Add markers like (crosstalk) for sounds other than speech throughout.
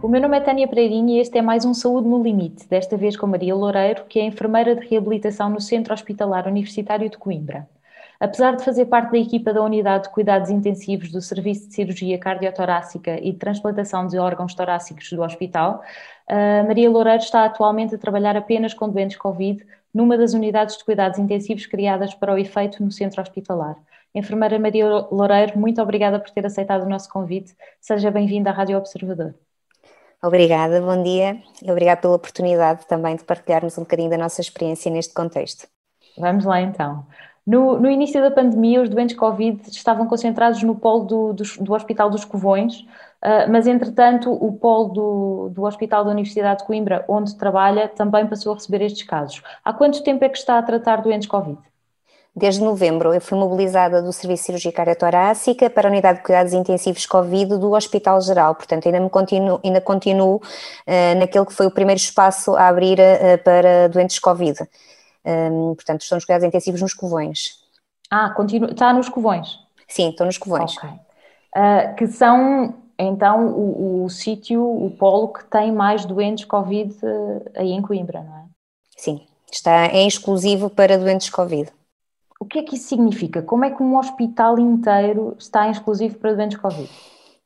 O meu nome é Tânia Pereirinho e este é mais um Saúde no Limite, desta vez com Maria Loureiro, que é enfermeira de reabilitação no Centro Hospitalar Universitário de Coimbra. Apesar de fazer parte da equipa da Unidade de Cuidados Intensivos do Serviço de Cirurgia Cardiotorácica e de Transplantação de Órgãos Torácicos do hospital, Maria Loureiro está atualmente a trabalhar apenas com doentes Covid numa das unidades de cuidados intensivos criadas para o efeito no centro hospitalar. Enfermeira Maria Loureiro, muito obrigada por ter aceitado o nosso convite. Seja bem-vinda à Rádio Observador. Obrigada, bom dia e obrigada pela oportunidade também de partilharmos um bocadinho da nossa experiência neste contexto. Vamos lá então. No, no início da pandemia, os doentes Covid estavam concentrados no polo do, do, do Hospital dos Covões, uh, mas entretanto o polo do, do Hospital da Universidade de Coimbra, onde trabalha, também passou a receber estes casos. Há quanto tempo é que está a tratar doentes Covid? Desde novembro, eu fui mobilizada do Serviço de Cirurgia Cardiothorácica para a Unidade de Cuidados Intensivos Covid do Hospital Geral, portanto ainda, me continuo, ainda continuo uh, naquele que foi o primeiro espaço a abrir uh, para doentes Covid. Um, portanto, estou nos cuidados intensivos nos covões. Ah, continua, está nos covões? Sim, estou nos covões. Uh, que são, então, o, o sítio, o polo que tem mais doentes Covid aí em Coimbra, não é? Sim, está, é exclusivo para doentes Covid. O que é que isso significa? Como é que um hospital inteiro está exclusivo para doentes Covid?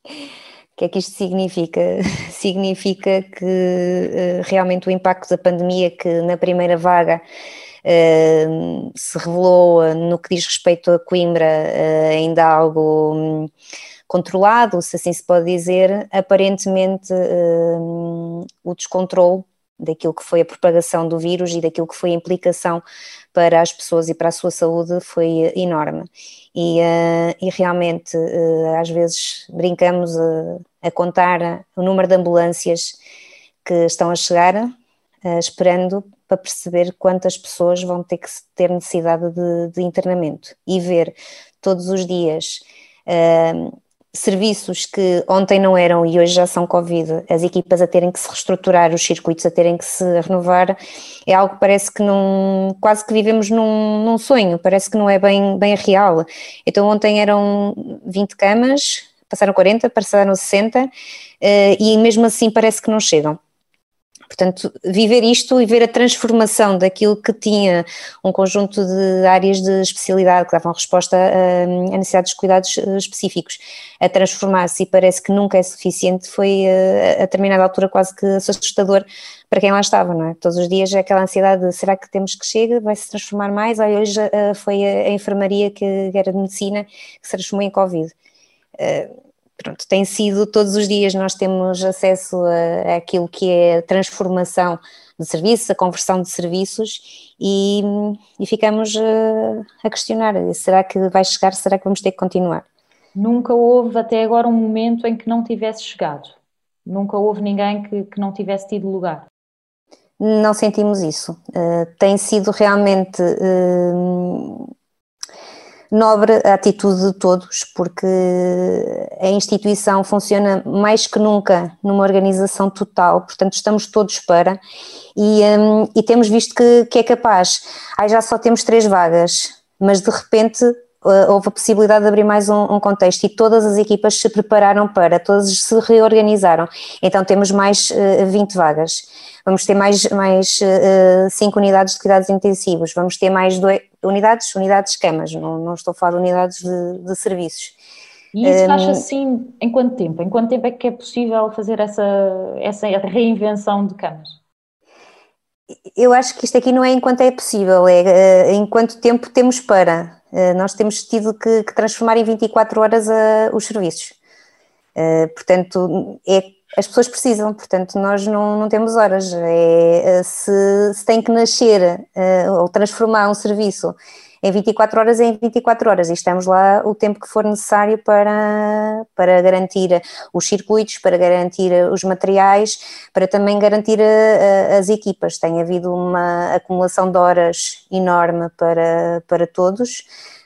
(laughs) Que é que isto significa? (laughs) significa que uh, realmente o impacto da pandemia, que na primeira vaga uh, se revelou uh, no que diz respeito a Coimbra ainda algo um, controlado, se assim se pode dizer, aparentemente o descontrole daquilo que foi a propagação do vírus e daquilo que foi a implicação para as pessoas e para a sua saúde foi enorme. E, uh, e realmente, uh, às vezes, brincamos uh, a contar o número de ambulâncias que estão a chegar, esperando para perceber quantas pessoas vão ter que ter necessidade de, de internamento e ver todos os dias serviços que ontem não eram e hoje já são Covid, as equipas a terem que se reestruturar, os circuitos a terem que se renovar, é algo que parece que não, quase que vivemos num, num sonho, parece que não é bem, bem real. Então ontem eram 20 camas, passaram 40, passaram 60 eh, e mesmo assim parece que não chegam. Portanto, viver isto e ver a transformação daquilo que tinha um conjunto de áreas de especialidade que davam resposta a necessidades de cuidados eh, específicos, a transformar-se e parece que nunca é suficiente, foi a, eh, a determinada altura quase que assustador para quem lá estava, não é? Todos os dias é aquela ansiedade de será que temos que chegar, vai se transformar mais? Olha, hoje foi a, enfermaria que era de medicina que se transformou em Covid. Pronto, tem sido todos os dias nós temos acesso a, aquilo que é a transformação de serviços, a conversão de serviços e, e ficamos a, eh, a questionar, será que vai chegar, será que vamos ter que continuar? Nunca houve até agora um momento em que não tivesse chegado? Nunca houve ninguém que, que não tivesse tido lugar? Não sentimos isso. Uh, tem sido realmente uh, nobre a atitude de todos, porque a instituição funciona mais que nunca numa organização total, portanto estamos todos para, e, um, e temos visto que, que é capaz. Aí já só temos três vagas, mas de repente houve a possibilidade de abrir mais um, um, contexto e todas as equipas se prepararam para, todas se reorganizaram. Então temos mais uh, 20 vagas. Vamos ter mais, mais uh, cinco unidades de cuidados intensivos, vamos ter mais dois, unidades, unidades camas, não, não estou a falar de unidades de, de serviços. E isso faz assim em quanto tempo? Em quanto tempo é que é possível fazer essa, essa reinvenção de camas? Eu acho que isto aqui não é enquanto é possível, é uh, em quanto tempo temos para. Uh, nós temos tido que, que, transformar em 24 horas uh, os serviços. portanto, é as pessoas precisam, portanto, nós não, não temos horas. É, eh, se, se tem que nascer uh, ou transformar um serviço em 24 horas, é em 24 horas e estamos lá o tempo que for necessário para, para garantir os circuitos, para garantir os materiais, para também garantir a, eh, a, as equipas. Tem havido uma acumulação de horas enorme para, para todos,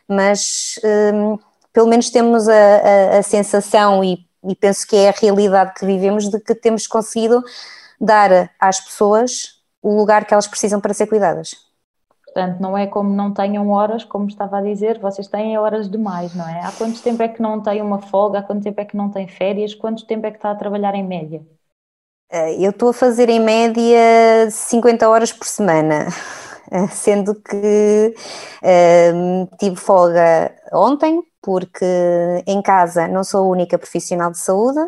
mas um, pelo menos temos a, a sensação e e penso que é a realidade que vivemos de que temos conseguido dar às pessoas o lugar que elas precisam para ser cuidadas. Portanto, não é como não tenham horas, como estava a dizer, vocês têm horas demais, não é? Há quanto tempo é que não têm uma folga? Há quanto tempo é que não têm férias? Quanto tempo é que está a trabalhar em média? Eh, eu estou a fazer em média 50 horas por semana, (laughs) sendo que um, tive folga ontem, porque em casa não sou a única profissional de saúde,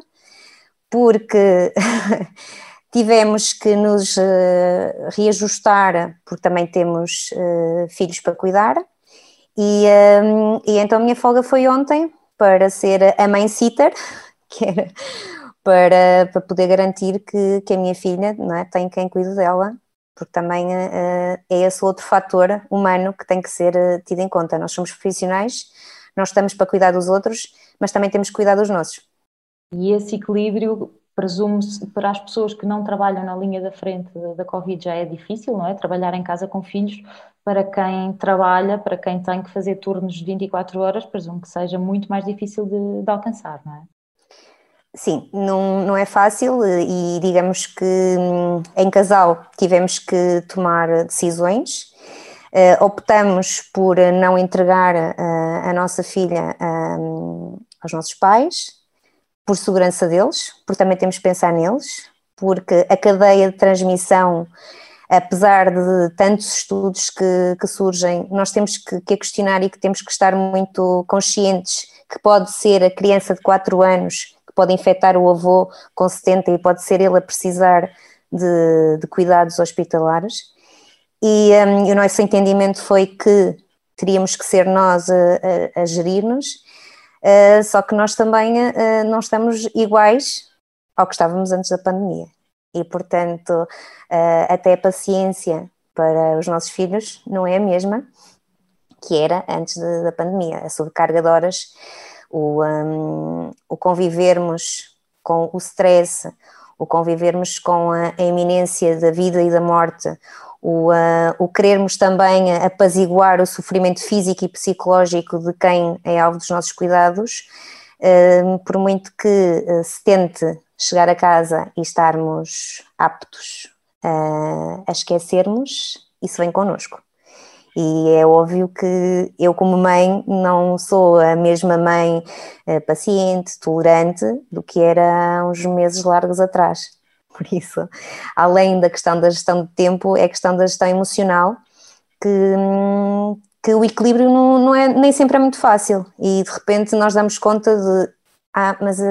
porque (laughs) tivemos que nos uh, reajustar, porque também temos uh, filhos para cuidar, e, um, e então a minha folga foi ontem para ser a mãe sitter, (laughs) que era para, para poder garantir que, que a minha filha não é, tem quem cuide dela, porque também uh, é esse outro fator humano que tem que ser tido em conta. Nós somos profissionais, nós estamos para cuidar dos outros, mas também temos que cuidar dos nossos. E esse equilíbrio, presume-se, para as pessoas que não trabalham na linha da frente da, Covid já é difícil, não é? Trabalhar em casa com filhos, para quem trabalha, para quem tem que fazer turnos de 24 horas, presumo que seja muito mais difícil de, de alcançar, não é? Sim, não, não é fácil e digamos que hum, em casal tivemos que tomar decisões. Uh, optamos por não entregar uh, a nossa filha uh, aos nossos pais, por segurança deles, porque também temos que pensar neles, porque a cadeia de transmissão, apesar de tantos estudos que, que surgem, nós temos que, que questionar e que temos que estar muito conscientes que pode ser a criança de 4 anos pode infectar o avô com 70 e pode ser ele a precisar de, de cuidados hospitalares. E um, o nosso entendimento foi que teríamos que ser nós a, a, a gerir-nos, uh, só que nós também uh, não estamos iguais ao que estávamos antes da pandemia. E, portanto, uh, até a paciência para os nossos filhos não é a mesma que era antes de, da pandemia. A sobrecarga de horas o, um, o convivermos com o stress, o convivermos com a, a iminência da vida e da morte, o, uh, o querermos também apaziguar o sofrimento físico e psicológico de quem é alvo dos nossos cuidados, uh, por muito que uh, se tente chegar a casa e estarmos aptos a esquecermos, isso vem connosco. E é óbvio que eu, como mãe, não sou a mesma mãe paciente, tolerante, do que era há uns meses largos atrás. Por isso, além da questão da gestão de tempo, é a questão da gestão emocional, que, que o equilíbrio não, não é, nem sempre é muito fácil. E de repente nós damos conta de ah, mas a,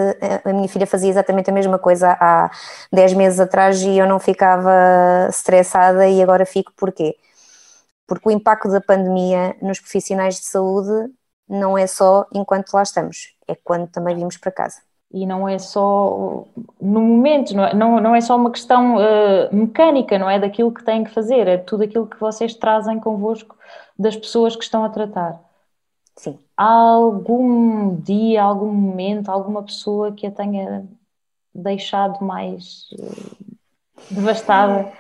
a, minha filha fazia exatamente a mesma coisa há 10 meses atrás e eu não ficava estressada e agora fico porquê? porque o impacto da pandemia nos profissionais de saúde não é só enquanto lá estamos, é quando também vimos para casa. E não é só no momento, não é, não, não é só uma questão uh, mecânica, não é daquilo que têm que fazer, é tudo aquilo que vocês trazem convosco das pessoas que estão a tratar. Sim. Há algum dia, algum momento, alguma pessoa que a tenha deixado mais uh, devastada?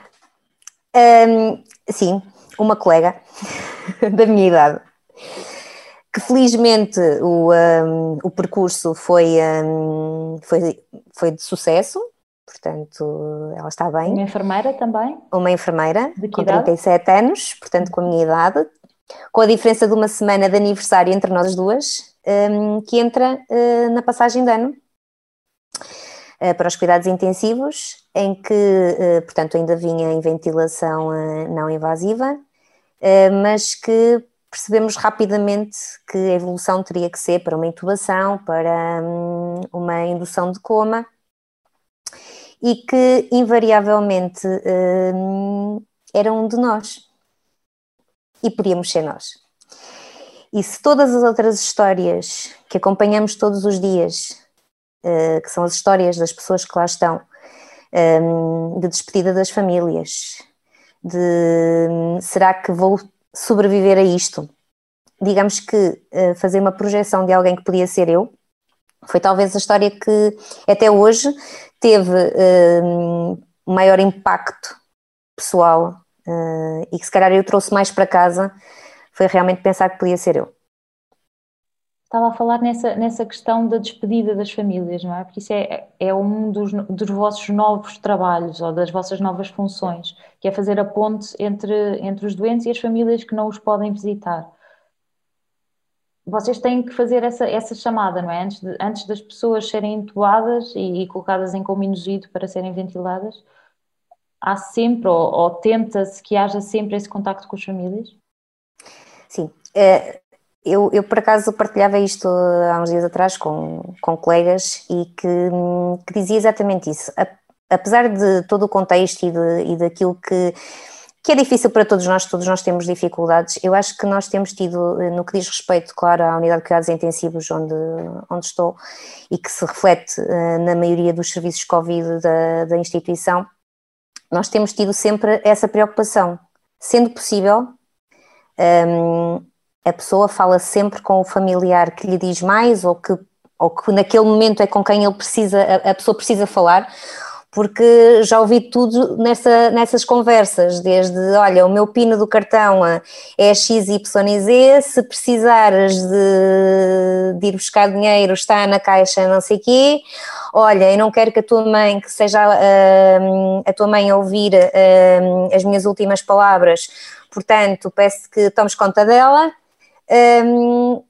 Um, sim, uma colega (laughs) da minha idade, que felizmente o, um, o percurso foi, um, foi, foi de sucesso, portanto ela está bem. Uma enfermeira também? Uma enfermeira, com idade? 37 anos, portanto com a minha idade, com a diferença de uma semana de aniversário entre nós duas, um, que entra uh, na passagem de ano uh, para os cuidados intensivos, em que, uh, portanto, ainda vinha em ventilação não invasiva eh, mas que percebemos rapidamente que a evolução teria que ser para uma intubação, para hum, uma indução de coma e que invariavelmente hum, era um de nós e podíamos ser nós. E se todas as outras histórias que acompanhamos todos os dias, eh, que são as histórias das pessoas que lá estão, hum, de despedida das famílias, de será que vou sobreviver a isto? Digamos que eh, fazer uma projeção de alguém que podia ser eu foi talvez a história que até hoje teve eh, maior impacto pessoal uh, e que se calhar eu trouxe mais para casa foi realmente pensar que podia ser eu. Estava a falar nessa, nessa questão da despedida das famílias, não é? Porque isso é, é um dos, dos vossos novos trabalhos ou das vossas novas funções, que é fazer a ponte entre, entre os doentes e as famílias que não os podem visitar. Vocês têm que fazer essa, essa chamada, não é? Antes, de, antes das pessoas serem entubadas e, e colocadas em coma induzido para serem ventiladas, há sempre, ou, ou tenta-se que haja sempre esse contacto com as famílias? Sim. É, eu, eu, por acaso partilhava isto há uns dias atrás com, com colegas e que, que dizia exatamente isso. Apesar de todo o contexto e, de, e daquilo que, que é difícil para todos nós, todos nós temos dificuldades, eu acho que nós temos tido, no que diz respeito, claro, à unidade de cuidados intensivos onde, onde estou e que se reflete uh, na maioria dos serviços Covid da, da instituição, nós temos tido sempre essa preocupação. Sendo possível, um, a pessoa fala sempre com o familiar que lhe diz mais ou que, ou que naquele momento é com quem ele precisa, a, a pessoa precisa falar, porque já ouvi tudo nessa, nessas conversas, desde, olha, o meu pino do cartão é XYZ, se precisares de, de ir buscar dinheiro está na caixa não sei quê, olha, eu não quero que a tua mãe, que seja uh, a tua mãe a ouvir uh, as minhas últimas palavras, portanto, peço que tomes conta dela, um,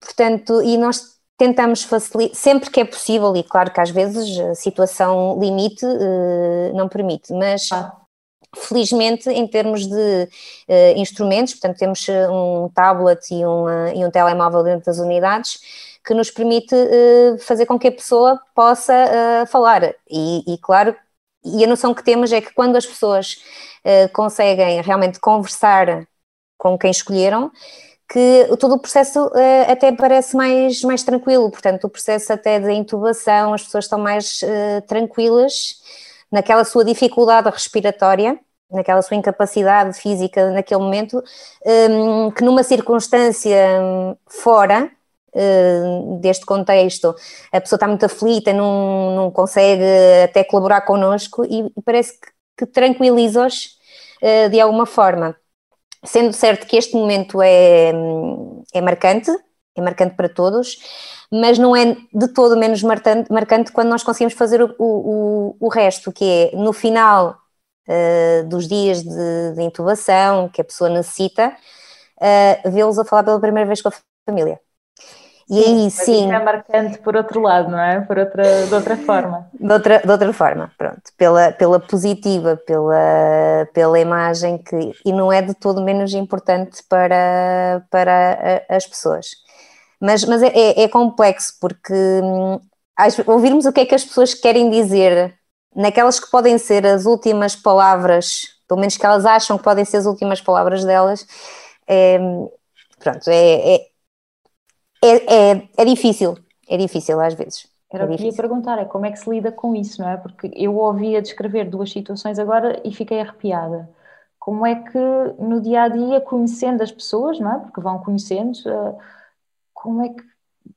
portanto, e nós tentamos facilitar, sempre que é possível, e claro que às vezes a situação limite uh, não permite, mas ah. felizmente em termos de uh, instrumentos, portanto temos eh, um tablet e, um e um telemóvel dentro das unidades, que nos permite uh, fazer com que a pessoa possa falar, e, e claro, e a noção que temos é que quando as pessoas conseguem realmente conversar com quem escolheram, que todo o processo uh, até parece mais, mais tranquilo, portanto, o processo até de intubação, as pessoas estão mais uh, tranquilas naquela sua dificuldade respiratória, naquela sua incapacidade física naquele momento, um, que numa circunstância fora uh, deste contexto, a pessoa está muito aflita, não, não consegue até colaborar connosco e parece que, que tranquiliza-os de alguma forma. Sendo certo que este momento é, é marcante, é marcante para todos, mas não é de todo menos marcante, marcante quando nós conseguimos fazer o, o, o resto, que é no final uh, dos dias de, de, intubação que a pessoa necessita, uh, vê-los a falar pela primeira vez com a família. E aí sim. é marcante por outro lado, não é? Por outra, de outra (laughs) forma. De outra, de outra forma, pronto. Pela, pela positiva, pela, pela imagem que. E não é de todo menos importante para, para as pessoas. Mas, mas é, é, é complexo, porque hum, ouvirmos o que é que as pessoas querem dizer, naquelas que podem ser as últimas palavras, pelo menos que elas acham que podem ser as últimas palavras delas, é, pronto, é, é é, é, é difícil, é difícil às vezes. Era o que ia perguntar, é como é que se lida com isso, não é? Porque eu ouvia descrever duas situações agora e fiquei arrepiada. Como é que no dia a dia, conhecendo as pessoas, não é? Porque vão conhecendo, eh, como é que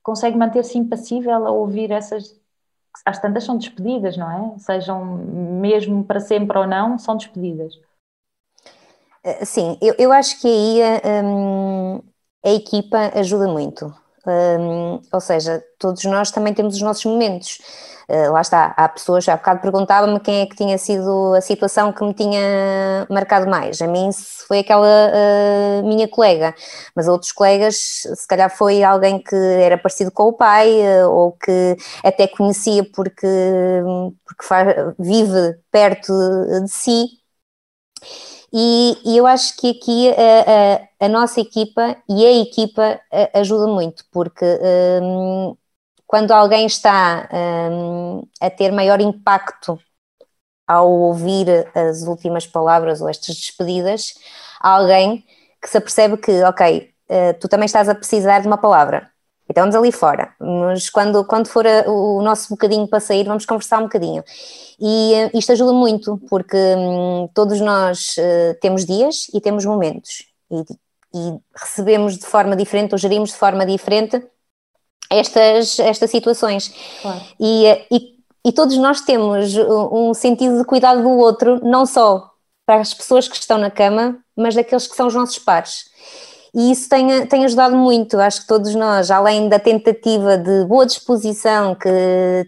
consegue manter-se impassível a ouvir essas. Às tantas são despedidas, não é? Sejam mesmo para sempre ou não, são despedidas. Eh, sim, eu, eu acho que aí hum, a equipa ajuda muito. Um, ou seja, todos nós também temos os nossos momentos. Uh, lá está, há pessoas, há bocado perguntava-me quem é que tinha sido a situação que me tinha marcado mais. A mim foi aquela uh, minha colega, mas outros colegas, se calhar foi alguém que era parecido com o pai uh, ou que até conhecia porque, porque faz, vive perto de si e, e eu acho que aqui a, a, a, nossa equipa e a equipa ajuda muito, porque um, quando alguém está um, a ter maior impacto ao ouvir as últimas palavras ou estas despedidas, alguém que se apercebe que, ok, tu também estás a precisar de uma palavra, então vamos ali fora, mas quando, quando for a, o nosso bocadinho para sair, vamos conversar um bocadinho. E uh, isto ajuda muito, porque um, todos nós uh, temos dias e temos momentos, e, e, recebemos de forma diferente, ou gerimos de forma diferente estas, estas situações. Claro. E, uh, e, e todos nós temos um sentido de cuidado do outro, não só para as pessoas que estão na cama, mas daqueles que são os nossos pares. E isso tem, tem ajudado muito, acho que todos nós, além da tentativa de boa disposição que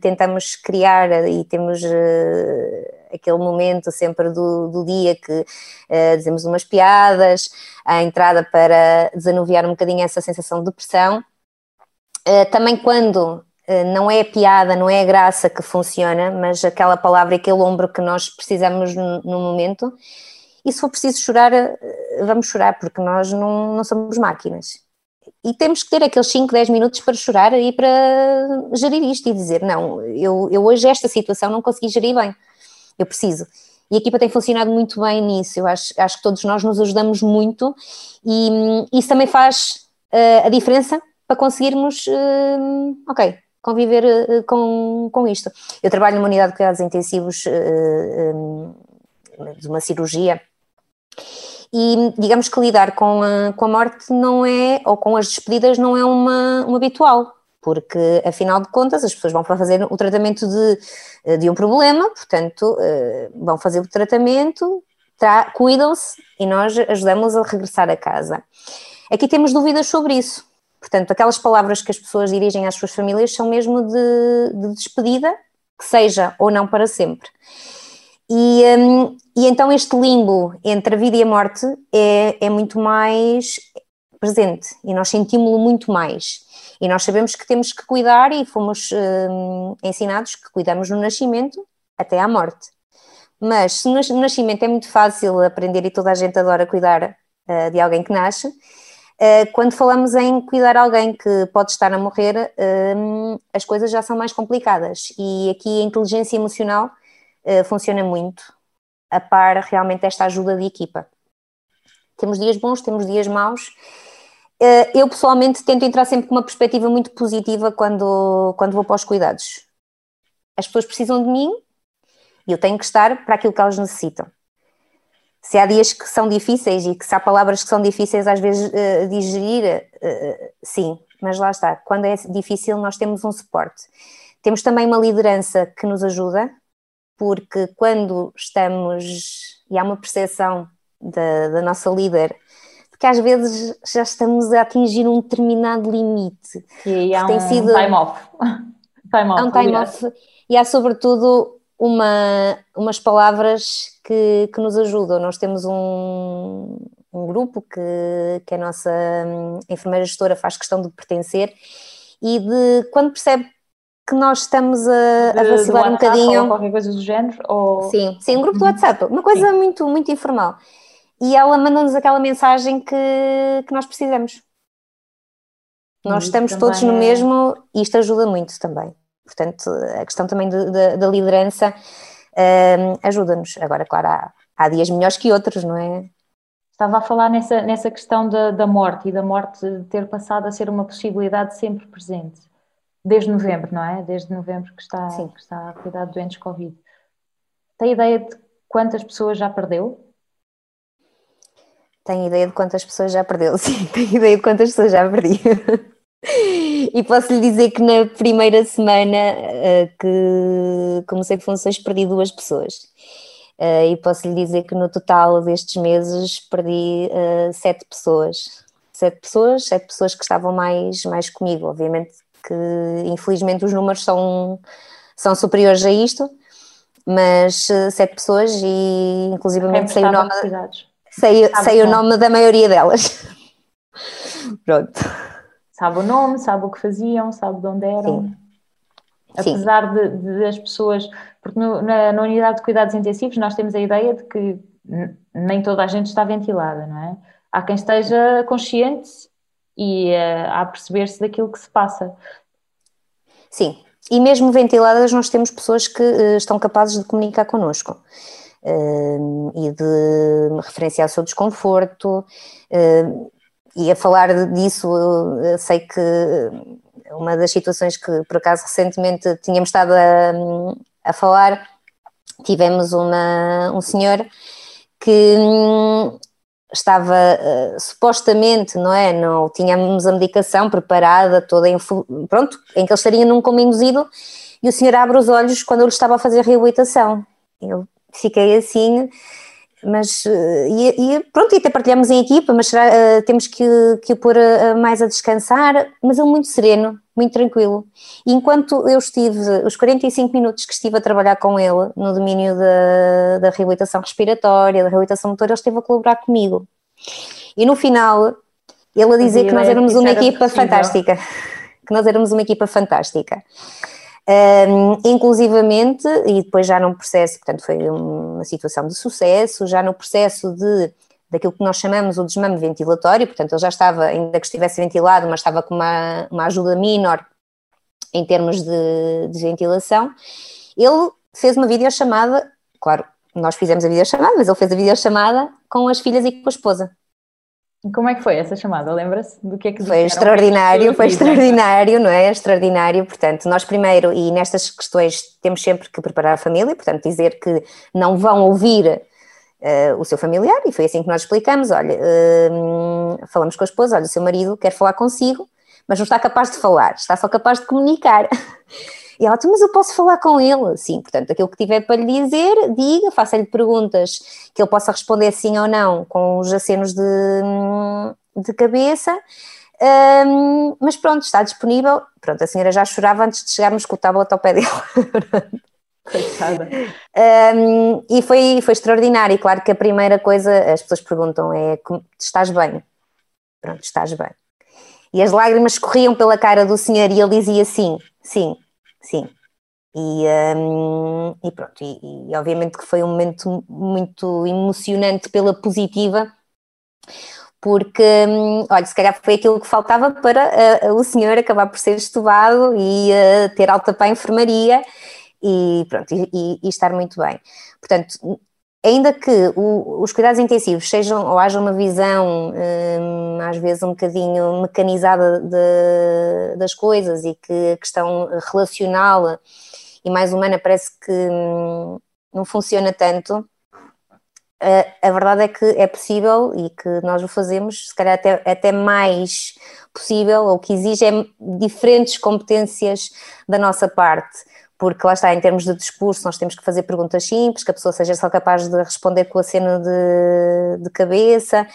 tentamos criar e temos uh, aquele momento sempre do, do dia que uh, dizemos umas piadas, a entrada para desanuviar um bocadinho essa sensação de depressão. Uh, também quando não é a piada, não é a graça que funciona, mas aquela palavra aquele ombro que nós precisamos no, no momento, e se for preciso chorar, vamos chorar, porque nós não, não somos máquinas. E temos que ter aqueles 5, 10 minutos para chorar e para gerir isto e dizer: não, eu, eu hoje esta situação não consegui gerir bem, eu preciso. E a equipa tem funcionado muito bem nisso, eu acho, acho que todos nós nos ajudamos muito e isso também faz uh, a diferença para conseguirmos, uh, ok, conviver uh, com, com isto. Eu trabalho numa unidade de cuidados intensivos um, de uma cirurgia e digamos que lidar com a, com a morte não é, ou com as despedidas não é uma, uma habitual, porque afinal de contas as pessoas vão fazer o tratamento de, de um problema, portanto eh, vão fazer o tratamento, cuidam-se e nós ajudamos a regressar a casa. Aqui temos dúvidas sobre isso, portanto aquelas palavras que as pessoas dirigem às suas famílias são mesmo de, de despedida, que seja ou não para sempre. E, um, e então este limbo entre a vida e a morte é, é muito mais presente e nós sentimos-lo muito mais. E nós sabemos que temos que cuidar e fomos um, ensinados que cuidamos no nascimento até à morte. Mas se no nascimento é muito fácil aprender e toda a gente adora cuidar uh, de alguém que nasce, uh, quando falamos em cuidar alguém que pode estar a morrer, uh, as coisas já são mais complicadas. E aqui a inteligência emocional uh, funciona muito a par realmente desta ajuda de equipa. Temos dias bons, temos dias maus. Uh, eu pessoalmente tento entrar sempre com uma perspectiva muito positiva quando, quando vou para os cuidados. As pessoas precisam de mim e eu tenho que estar para aquilo que elas necessitam. Se há dias que são difíceis e que se há palavras que são difíceis às vezes uh, digerir, uh, sim, mas lá está. Quando é difícil, nós temos um suporte. Temos também uma liderança que nos ajuda, porque quando estamos, e há uma percepção da, da nossa líder, porque às vezes já estamos a atingir um determinado limite. E há tem um sido, time off. (laughs) time off. Há um time off e há sobretudo uma, umas palavras que, que nos ajudam. Nós temos um, um grupo que, que a nossa hum, enfermeira gestora faz questão de pertencer e de quando percebe que nós estamos a, a vacilar um bocadinho. Ou qualquer coisa do género? Ou... Sim, sim, um grupo do WhatsApp, uma coisa muito, muito informal. E ela manda-nos aquela mensagem que, que nós precisamos. Nós estamos todos no é... mesmo e isto ajuda muito também. Portanto, a questão também da liderança um, ajuda-nos. Agora, claro, há, há dias melhores que outros, não é? Estava a falar nessa, nessa questão da, da morte e da morte ter passado a ser uma possibilidade sempre presente desde novembro, não é? Desde novembro que está, Sim. que está a cuidar de doentes Covid. Tem ideia de quantas pessoas já perdeu? Tenho ideia de quantas pessoas já perdeu, (laughs) sim, tenho ideia de quantas pessoas já perdi. (laughs) e posso lhe dizer que na primeira semana uh, que comecei de funções perdi duas pessoas. Uh, e posso lhe dizer que no total destes meses perdi uh, sete pessoas. Sete pessoas, sete pessoas que estavam mais, mais comigo. Obviamente que infelizmente os números são, são superiores a isto, mas uh, sete pessoas e inclusivamente sei o nome, sei, sei o nome da maioria delas. (laughs) Pronto. Sabe o nome, sabe o que faziam, sabe de onde eram. Sim. Apesar de, de, as pessoas, porque no, na, na, unidade de cuidados intensivos nós temos a ideia de que nem toda a gente está ventilada, não é? Há quem esteja consciente e uh, a perceber-se daquilo que se passa. Sim, e mesmo ventiladas nós temos pessoas que uh, estão capazes de comunicar connosco uh, e de referenciar o seu desconforto e a falar disso sei que uma das situações que por acaso recentemente tínhamos estado a, a falar tivemos uma, um senhor que hum, estava uh, supostamente, não é? Não tínhamos a medicação preparada, toda em, pronto, em que ele estaria num coma induzido e o senhor abre os olhos quando ele estava a fazer a reabilitação. Eu fiquei assim, mas e, e, pronto, e até partilhamos em equipa, mas será, uh, temos que, que o pôr uh, mais a descansar, mas ele muito sereno, muito tranquilo. E enquanto eu estive, os 45 minutos que estive a trabalhar com ele no domínio da, da reabilitação respiratória, da reabilitação motora, ele esteve a colaborar comigo. E no final, ele a dizer que nós éramos uma equipa fantástica, que nós éramos uma equipa fantástica. Um, inclusivamente, e depois já num processo, portanto foi uma situação de sucesso, já no processo de daquilo que nós chamamos o desmame ventilatório, portanto ele já estava, ainda que estivesse ventilado, mas estava com uma, uma ajuda menor em termos de, de ventilação, ele fez uma videochamada, claro, nós fizemos a videochamada, mas ele fez a videochamada com as filhas e com a esposa. Como é que foi essa chamada? Lembra-se do que é que Foi extraordinário, foi extraordinário, não é? Extraordinário. Portanto, nós primeiro, e nestas questões temos sempre que preparar a família, portanto, dizer que não vão ouvir uh, o seu familiar, e foi assim que nós explicamos: olha, uh, falamos com a esposa, olha, o seu marido quer falar consigo, mas não está capaz de falar, está só capaz de comunicar. (laughs) E ela, mas eu posso falar com ele? Sim, portanto, aquilo que tiver para lhe dizer, diga, faça-lhe perguntas que ele possa responder sim ou não, com os acenos de, de cabeça. Um, mas pronto, está disponível. Pronto, a senhora já chorava antes de chegarmos com o tablet ao pé dele. (laughs) Coitada. Um, e foi, foi extraordinário. E claro que a primeira coisa, as pessoas perguntam é: estás bem? Pronto, estás bem. E as lágrimas corriam pela cara do senhor e ele dizia sim, sim, sim. E, um, e pronto, e, e, obviamente que foi um momento muito emocionante pela positiva, porque, um, olha, se calhar foi aquilo que faltava para uh, o senhor acabar por ser estubado e uh, ter alta para a enfermaria e pronto, e, e, estar muito bem. Portanto, ainda que o, os cuidados intensivos sejam ou haja uma visão hum, às vezes um bocadinho mecanizada de, das coisas e que a questão relacional e mais humana parece que hum, não funciona tanto, a, a, verdade é que é possível e que nós o fazemos, se calhar até, até mais possível, ou que exige é diferentes competências da nossa parte porque lá está, em termos de discurso, nós temos que fazer perguntas simples, que a pessoa seja só capaz de responder com a cena de, de cabeça,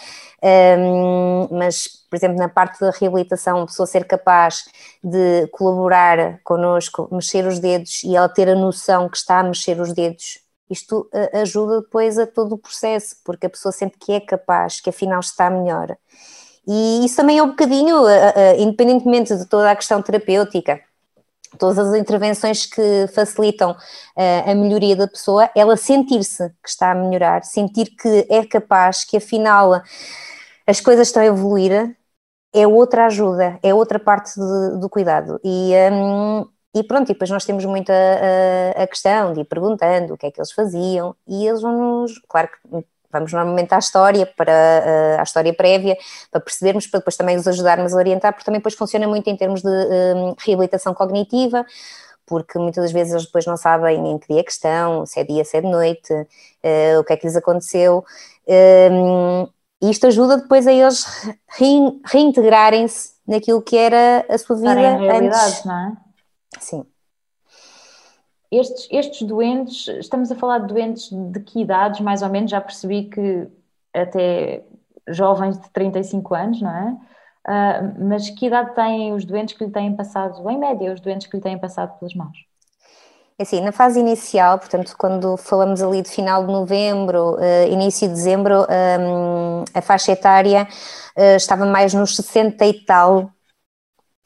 um, mas, por exemplo, na parte da reabilitação, a pessoa ser capaz de colaborar connosco, mexer os dedos e ela ter a noção que está a mexer os dedos, isto ajuda depois a todo o processo, porque a pessoa sente que é capaz, que afinal está melhor. E isso também é um bocadinho, independentemente de toda a questão terapêutica, todas as intervenções que facilitam uh, a melhoria da pessoa, ela sentir-se que está a melhorar, sentir que é capaz, que afinal as coisas estão a evoluir, é outra ajuda, é outra parte de, do cuidado. E, um, e pronto, e depois nós temos muita a, a, questão de ir perguntando o que é que eles faziam, e eles vão nos, claro que vamos normalmente à história, para, uh, à história prévia, para percebermos, para depois também os ajudarmos a orientar, porque também depois funciona muito em termos de um, reabilitação cognitiva, porque muitas das vezes eles depois não sabem em que dia é que estão, se é dia, se é de noite, uh, o que é que lhes aconteceu. Um, e isto ajuda depois a eles reintegrarem-se naquilo que era a sua vida antes. não é? Sim. Estes, estes doentes, estamos a falar de doentes de que idades, mais ou menos? Já percebi que até jovens de 35 anos, não é? Uh, mas que idade têm os doentes que lhe têm passado, em média, os doentes que lhe têm passado pelas mãos? É assim, na fase inicial, portanto, quando falamos ali de final de novembro, uh, início de dezembro, um, a faixa etária uh, estava mais nos 60 e tal,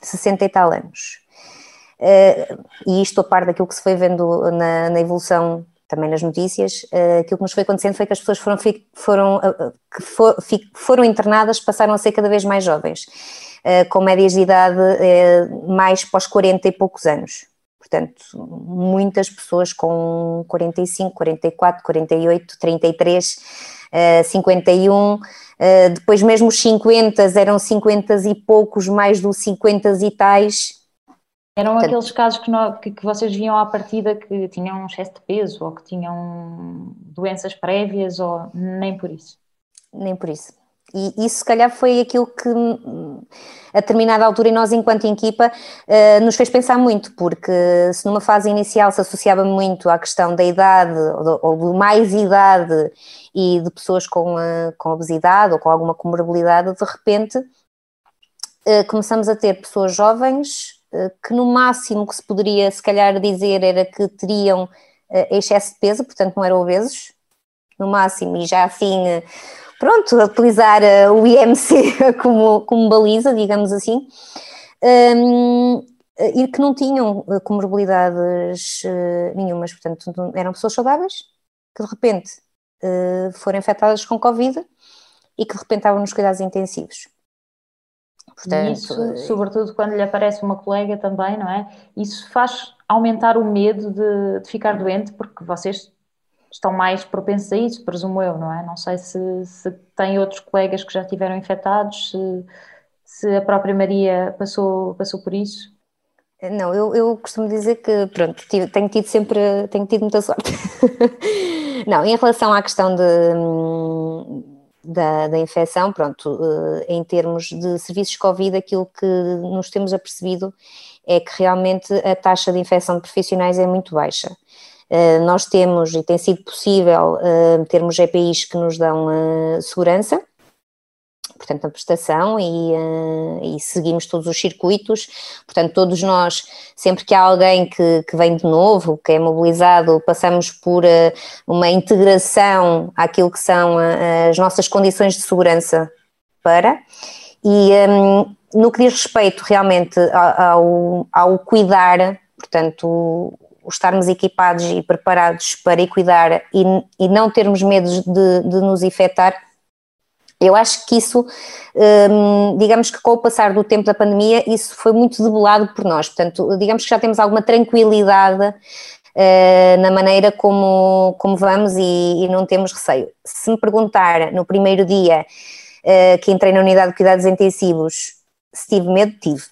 60 e tal anos. Uh, e isto a par daquilo que se foi vendo na, na evolução também nas notícias, uh, aquilo que nos foi acontecendo foi que as pessoas foram, foram, uh, que for, foram internadas passaram a ser cada vez mais jovens, com médias de idade mais pós 40 e poucos anos. Portanto, muitas pessoas com 45, 44, 48, 33, 51, depois mesmo os 50 eram 50 e poucos, mais dos 50 e tais, eram Portanto, aqueles casos que, que, que, vocês viam à partida que tinham um excesso de peso ou que tinham doenças prévias ou nem por isso? Nem por isso. E isso, se calhar, foi aquilo que, a determinada altura, e nós, enquanto equipa, uh, nos fez pensar muito, porque se numa fase inicial se associava muito à questão da idade, ou de, mais idade, e de pessoas com, uh, com obesidade ou com alguma comorbilidade, de repente uh, começamos a ter pessoas jovens que, no máximo que se poderia, se calhar, dizer era que teriam excesso de peso, portanto, não eram obesos, no máximo, e já assim pronto, utilizar uh, o IMC (laughs) como, como baliza, digamos assim, um, e que não tinham eh, comorbilidades nenhumas, portanto, eram pessoas saudáveis que de repente foram infectadas com Covid e que de repente estavam nos cuidados intensivos. Portanto, isso, sobretudo quando lhe aparece uma colega também, não é? Isso faz aumentar o medo de, de ficar doente, porque vocês estão mais propensos a isso, presumo eu, não é? Não sei se, se tem outros colegas que já tiveram infectados, se, se a própria Maria passou, passou por isso. Não, eu, eu costumo dizer que, pronto, tenho tido sempre, tenho tido muita sorte. (laughs) não, em relação à questão de, da, da infecção, pronto, eh, em termos de serviços Covid, aquilo que nos temos apercebido é que realmente a taxa de infecção de profissionais é muito baixa. Eh, nós temos, e tem sido possível, eh, termos GPIs que nos dão segurança, portanto, na prestação e, e, seguimos todos os circuitos. Portanto, todos nós, sempre que há alguém que, que vem de novo, que é mobilizado, passamos por uma integração àquilo que são as nossas condições de segurança para. E um, no que diz respeito realmente ao, ao cuidar, portanto, estarmos equipados e preparados para cuidar e, e não termos medo de, de nos infectar, eu acho que isso, hum, digamos que com o passar do tempo da pandemia, isso foi muito debelado por nós. Portanto, digamos que já temos alguma tranquilidade uh, na maneira como, como vamos e, e, não temos receio. Se me perguntar no primeiro dia uh, que entrei na unidade de cuidados intensivos se tive medo, tive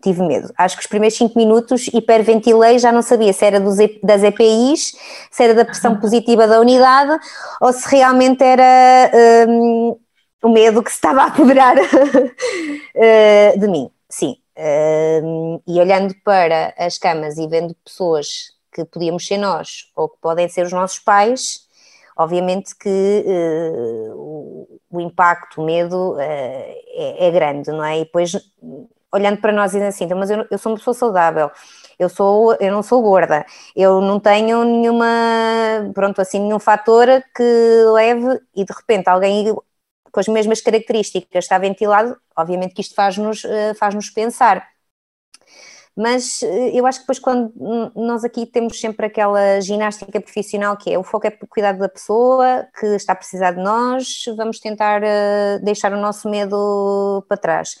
tive medo. Acho que os primeiros 5 minutos hiperventilei, já não sabia se era dos, das EPIs, se era da pressão positiva da unidade ou se realmente era um, o medo que se estava a apoderar uh, (laughs) de mim. Sim. Um, e olhando para as camas e vendo pessoas que podíamos ser nós ou que podem ser os nossos pais, obviamente que uh, o, impacto, o medo é, é, grande, não é? E depois olhando para nós e dizendo assim, então, mas eu sou uma pessoa saudável, eu sou, eu não sou gorda, eu não tenho nenhuma, pronto, assim, nenhum fator que leve e de repente alguém com as mesmas características está ventilado, obviamente que isto faz-nos eh, faz-nos pensar. Mas eh, eu acho que depois quando nós aqui temos sempre aquela ginástica profissional que é o foco é o cuidado da pessoa que está a precisar de nós, vamos tentar eh, deixar o nosso medo para trás.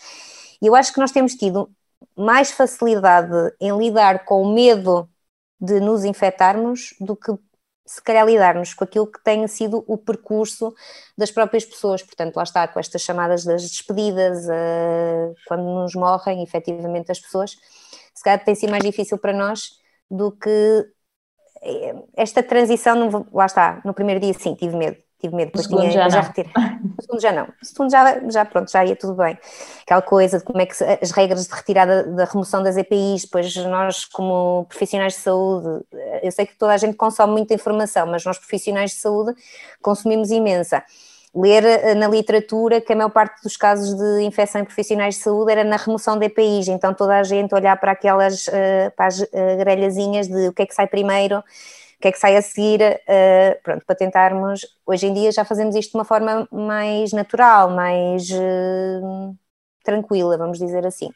E eu acho que nós temos tido mais facilidade em lidar com o medo de nos infectarmos do que se calhar lidarmos com aquilo que tem sido o percurso das próprias pessoas. Portanto, lá está, com estas chamadas das despedidas, uh, quando nos morrem efetivamente as pessoas, se calhar tem sido mais difícil para nós do que eh, esta transição, lá está, no primeiro dia sim, tive medo, tive medo, depois tinha, já, já retirei. O segundo já não. O segundo já, já, pronto, já ia tudo bem. Aquela coisa de como é que as regras de retirada da remoção das EPIs, depois nós, como profissionais de saúde, eu sei que toda a gente consome muita informação, mas nós, profissionais de saúde, consumimos imensa. Ler eh, na literatura que a maior parte dos casos de infecção em profissionais de saúde era na remoção de EPIs, então toda a gente olhar para aquelas eh, para as eh, grelhazinhas de o que é que sai primeiro o que é que sai a seguir, uh, pronto, para tentarmos, hoje em dia já fazemos isto de uma forma mais natural, mais uh, tranquila, vamos dizer assim.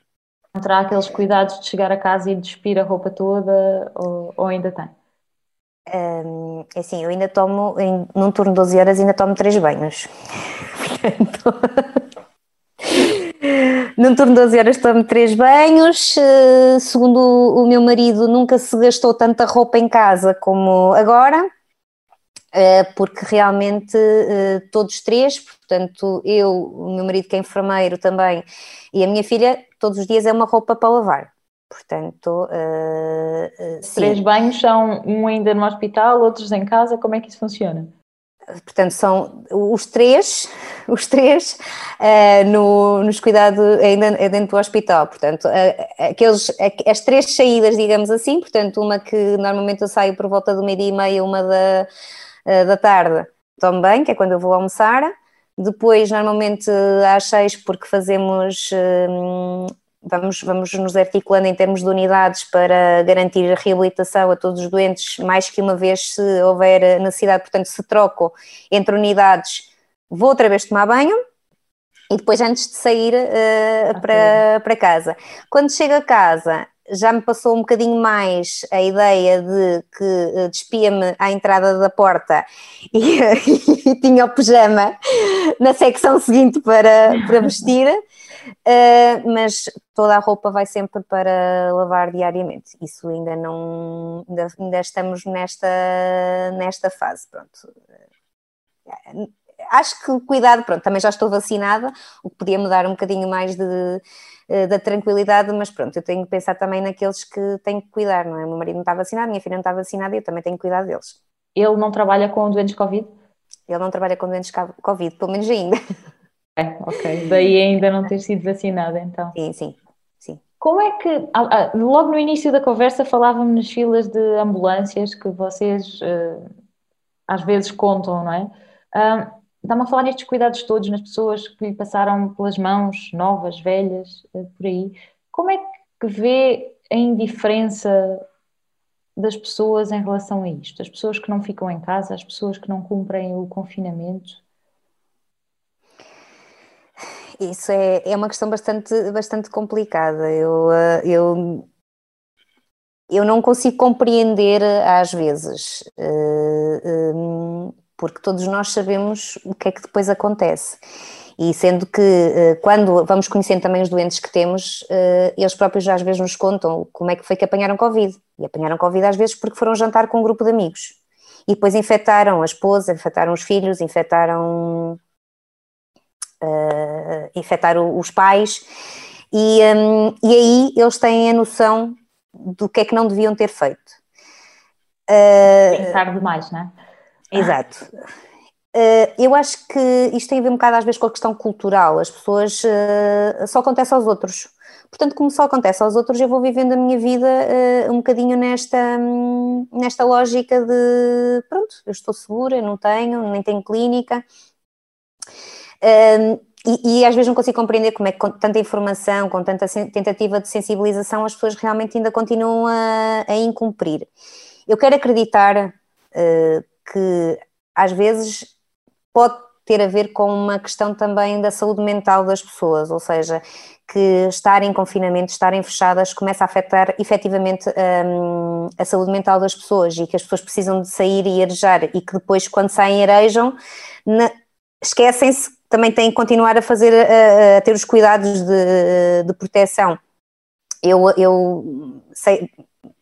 Não terá aqueles cuidados de chegar a casa e despir a roupa toda, ou, ou ainda tem? Um, é assim, eu ainda tomo, em, num turno de 12 horas, ainda tomo 3 banhos. (laughs) Num turno de 12 horas tomo três banhos. Eh, segundo o meu marido, nunca se gastou tanta roupa em casa como agora, eh, porque realmente eh, todos três, portanto, eu, o meu marido que é enfermeiro também, e a minha filha, todos os dias é uma roupa para lavar. Portanto, uh, sim. Três banhos são um ainda no hospital, outros em casa, como é que isso funciona? Portanto, são os três, (laughs) os três uh, no, nos cuidados ainda dentro do hospital, portanto, uh, aqueles, as três saídas, digamos assim, portanto, uma que normalmente eu saio por volta do meio-dia e meia, uma da, uh, da tarde, tomo bem, que é quando eu vou almoçar, depois normalmente às seis, porque fazemos vamos, vamos nos articulando em termos de unidades para garantir a reabilitação a todos os doentes, mais que uma vez se houver necessidade, portanto, se trocam entre unidades, vou outra vez tomar banho e depois antes de sair uh, okay. para, para casa. Quando chego a casa, já me passou um bocadinho mais a ideia de que uh, despia-me à entrada da porta e, (laughs) e, tinha o pijama na secção seguinte para, para vestir. Uh, mas toda a roupa vai sempre para lavar diariamente. Isso ainda não, ainda, ainda estamos nesta, nesta fase, pronto. Uh, acho que cuidado, pronto, também já estou vacinada, o que podia me dar um bocadinho mais de, uh, da tranquilidade, mas pronto, eu tenho que pensar também naqueles que tenho que cuidar, não é? O meu marido não está vacinado, minha filha não está vacinada e eu também tenho que cuidar deles. Ele não trabalha com doentes Covid? Ele não trabalha com doentes Covid, pelo menos ainda. (laughs) É, ok. Daí ainda não ter sido vacinada, então. Sim, sim. sim. Como é que, ah, ah, logo no início da conversa, falávamos nas filas de ambulâncias que vocês uh, às vezes contam, não é? Uh, Dá-me a falar nestes cuidados todos, nas pessoas que lhe passaram pelas mãos, novas, velhas, uh, por aí. Como é que vê a indiferença das pessoas em relação a isto? As pessoas que não ficam em casa, as pessoas que não cumprem o confinamento? Isso é, é uma questão bastante, bastante complicada. Eu, eh, eu, eu não consigo compreender às vezes, eh, eh, porque todos nós sabemos o que é que depois acontece. E sendo que quando vamos conhecendo também os doentes que temos, eles próprios às vezes nos contam como é que foi que apanharam Covid. E apanharam Covid às vezes porque foram jantar com um grupo de amigos. E depois infectaram a esposa, infectaram os filhos, infectaram uh, infectar os pais, e, um, e aí eles têm a noção do que é que não deviam ter feito. Uh, Pensar demais, não é? Exato. Uh, eu acho que isto tem a ver um bocado às vezes com a questão cultural. As pessoas uh, só acontece aos outros. Portanto, como só acontece aos outros, eu vou vivendo a minha vida uh, um bocadinho nesta, um, nesta lógica de pronto, eu estou segura, não tenho, nem tenho clínica. Um, e, e, às vezes não consigo compreender como é que com tanta informação, com tanta tentativa de sensibilização, as pessoas realmente ainda continuam a, a incumprir. Eu quero acreditar uh, que às vezes pode ter a ver com uma questão também da saúde mental das pessoas, ou seja, que estar em confinamento, estarem fechadas, começa a afetar efetivamente um, a saúde mental das pessoas e que as pessoas precisam de sair e arejar e que depois, quando saem, arejam, esquecem-se também têm que continuar a fazer, a, a ter os cuidados de, de proteção. Eu, eu sei,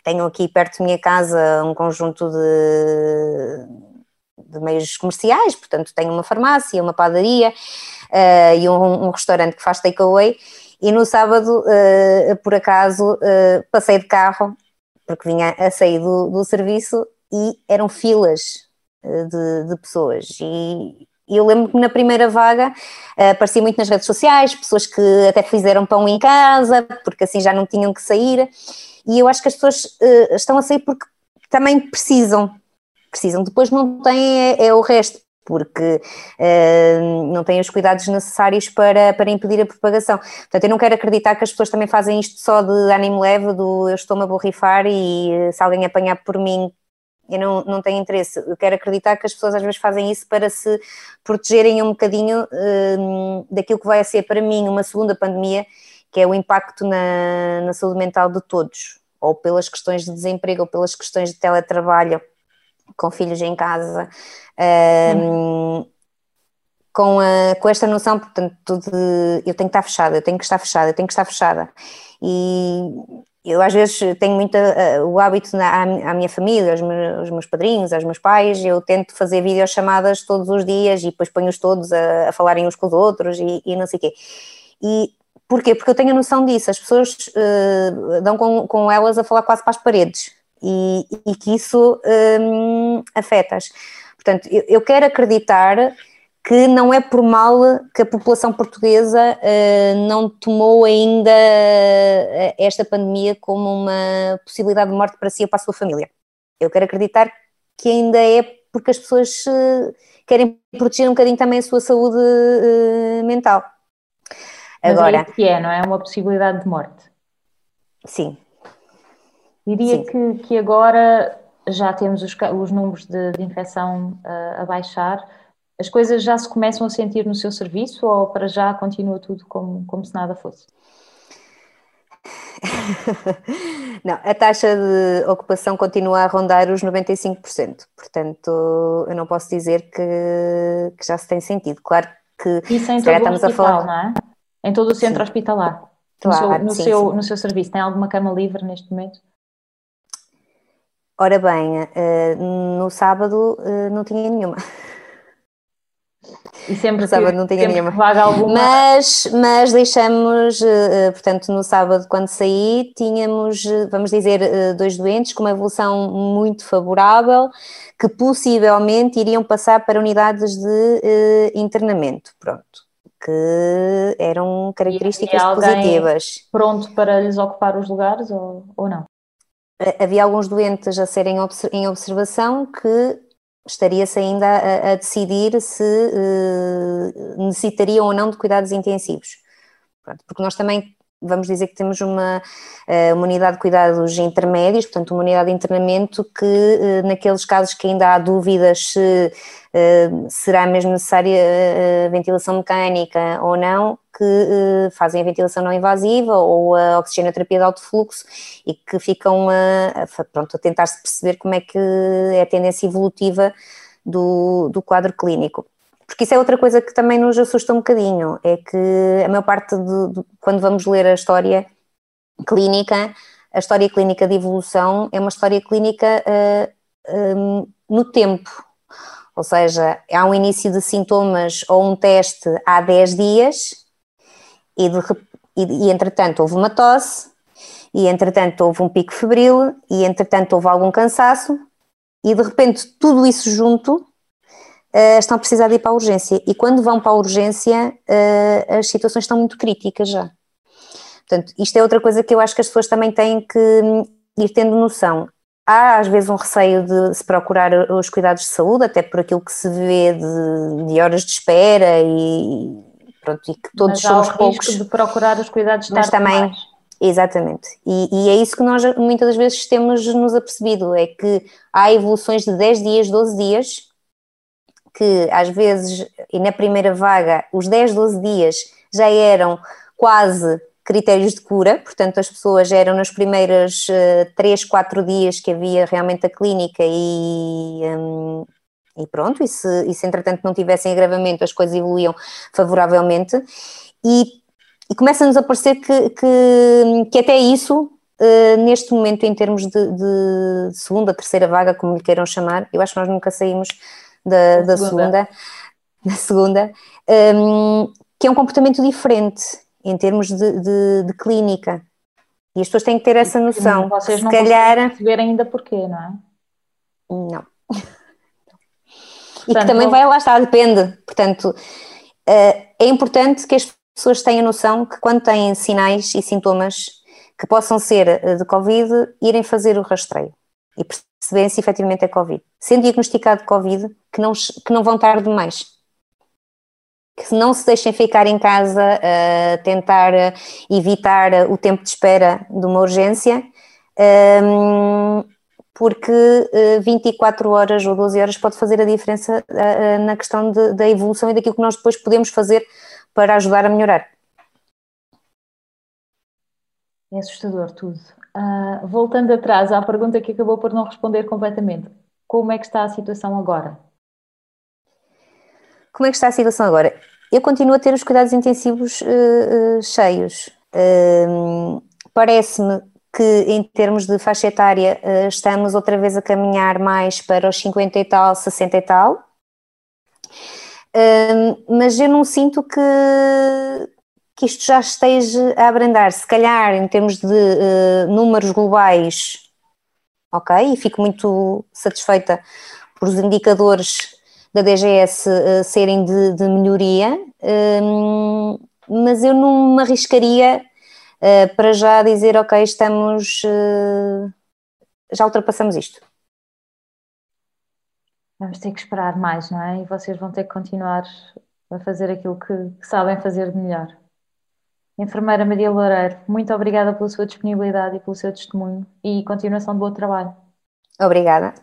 tenho aqui perto de minha casa um conjunto de, de meios comerciais, portanto tenho uma farmácia, uma padaria uh, e um, um, restaurante que faz takeaway e no sábado, uh, por acaso, uh, passei de carro, porque vinha a sair do, do serviço e eram filas de, de pessoas e e eu lembro que na primeira vaga uh, aparecia muito nas redes sociais, pessoas que até fizeram pão em casa, porque assim já não tinham que sair. E eu acho que as pessoas uh, estão a sair porque também precisam. Precisam. Depois não têm é, é o resto, porque uh, não têm os cuidados necessários para, para impedir a propagação. Portanto, eu não quero acreditar que as pessoas também fazem isto só de ânimo leve, do eu estou-me a borrifar e se alguém apanhar por mim eu não, não tenho interesse. Eu quero acreditar que as pessoas às vezes fazem isso para se protegerem um bocadinho uh, daquilo que vai ser para mim uma segunda pandemia, que é o impacto na, na saúde mental de todos, ou pelas questões de desemprego, ou pelas questões de teletrabalho, com filhos em casa. Uh, com, a, com esta noção, portanto, de eu tenho que estar fechada, eu tenho que estar fechada, eu tenho que estar fechada. E eu às vezes tenho muito uh, o hábito na, à, minha família, aos meus, aos meus, padrinhos, aos meus pais, eu tento fazer videochamadas todos os dias e depois ponho-os todos a, a, falarem uns com os outros e, e, não sei o quê. E porquê? Porque eu tenho a noção disso, as pessoas uh, dão com, com elas a falar quase para as paredes e, e que isso um, afeta-as. Portanto, eu, eu quero acreditar que não é por mal que a população portuguesa uh, não tomou ainda eh, esta pandemia como uma possibilidade de morte para si ou para a sua família. Eu quero acreditar que ainda é porque as pessoas uh, querem proteger um bocadinho também a sua saúde uh, mental. Mas é Agora, é que é, não é? Uma possibilidade de morte. Sim. Diria sim. Que, que agora já temos os, os números de, de infecção a baixar as coisas já se começam a sentir no seu serviço ou para já continua tudo como, como se nada fosse? (laughs) Não, a taxa de ocupação continua a rondar os 95%, portanto eu não posso dizer que, que já se tem sentido. Claro que Isso em todo o hospital, falar... não é? Em todo o centro sim. hospitalar. Claro, no, seu, no, sim, seu, sim. no seu serviço, tem alguma cama livre neste momento? Ora bem, eh, no sábado eh, não tinha nenhuma. (laughs) E sempre sábado não tinha nenhuma. Alguma... Mas, mas deixamos, eh, eh, portanto, no sábado, quando saí, tínhamos, eh, vamos dizer, dois doentes com uma evolução muito favorável, que possivelmente iriam passar para unidades de internamento. Pronto. Que eram características positivas. Pronto para lhes ocupar os lugares ou, ou não? Havia alguns doentes a serem em observação que estaria-se ainda a, a, decidir se uh, ou não de cuidados intensivos. Pronto, porque nós também vamos dizer que temos uma, uh, uma, unidade de cuidados intermédios, portanto, uma unidade de internamento que, uh, naqueles casos que ainda há dúvidas se será mesmo necessária a ventilação mecânica ou não, que uh, fazem a ventilação não invasiva ou a oxigenoterapia de alto fluxo e que ficam a, a, pronto, a tentar-se perceber como é que é a tendência evolutiva do, do quadro clínico. Porque isso é outra coisa que também nos assusta um bocadinho, é que a maior parte de, de quando vamos ler a história clínica, a história clínica de evolução é uma história clínica uh, um, no tempo, ou seja, há um início de sintomas ou um teste há 10 dias e, de, e, e entretanto houve uma tosse, e entretanto houve um pico febril, e entretanto houve algum cansaço, e de repente tudo isso junto uh, estão a precisar de ir para a urgência. E quando vão para a urgência, uh, as situações estão muito críticas já. Portanto, isto é outra coisa que eu acho que as pessoas também têm que hum, ir tendo noção. Há às vezes um receio de se procurar os cuidados de saúde, até por aquilo que se vê de, de horas de espera e, pronto, e que todos mas somos poucos. de procurar os cuidados mas também, mais. exatamente. E, e, é isso que nós muitas das vezes temos nos apercebido, é que há evoluções de 10 dias, 12 dias, que às vezes, e na primeira vaga, os 10, 12 dias já eram quase critérios de cura, portanto as pessoas eram nos primeiros uh, 3, 4 dias que havia realmente a clínica e, um, e pronto, e se, e se entretanto não tivessem agravamento, as coisas evoluíam favoravelmente. E, e começa-nos a parecer que, que, que até isso, uh, neste momento, em termos de, de, segunda, terceira vaga, como lhe queiram chamar, eu acho que nós nunca saímos da, da segunda, da segunda um, que é um comportamento diferente em termos de, de, de, clínica. E as pessoas têm que ter essa noção. Vocês se não calhar... perceber ainda porquê, não é? Não. (laughs) E que também vai lá estar, depende. Portanto, eh, é importante que as pessoas tenham noção que quando têm sinais e sintomas que possam ser eh, de Covid, irem fazer o rastreio e perceberem se efetivamente é Covid. Sendo diagnosticado de Covid, que não, que não vão tarde demais. Que não se deixem ficar em casa a eh, tentar evitar o tempo de espera de uma urgência. Um, porque 24 eh, horas ou 12 horas pode fazer a diferença eh, eh, na questão de, da evolução e daquilo que nós depois podemos fazer para ajudar a melhorar. É assustador tudo. Uh, voltando atrás à pergunta que acabou por não responder completamente, como é que está a situação agora? Como é que está a situação agora? Eu continuo a ter os cuidados intensivos uh, uh, cheios. Parece-me que em termos de faixa etária eh, estamos outra vez a caminhar mais para os 50 e tal, 60 e tal, mas eu não sinto que, que isto já esteja a abrandar. Se calhar, em termos de uh, números globais, ok, e fico muito satisfeita por os indicadores da DGS uh, serem de, de melhoria, mas eu não me arriscaria uh, para já dizer, ok, estamos, uh, já ultrapassamos isto. Vamos ter que esperar mais, não é? E vocês vão ter que continuar a fazer aquilo que, que sabem fazer de melhor. Enfermeira Maria Loureiro, muito obrigada pela sua disponibilidade e pelo seu testemunho e continuação de bom trabalho. Obrigada.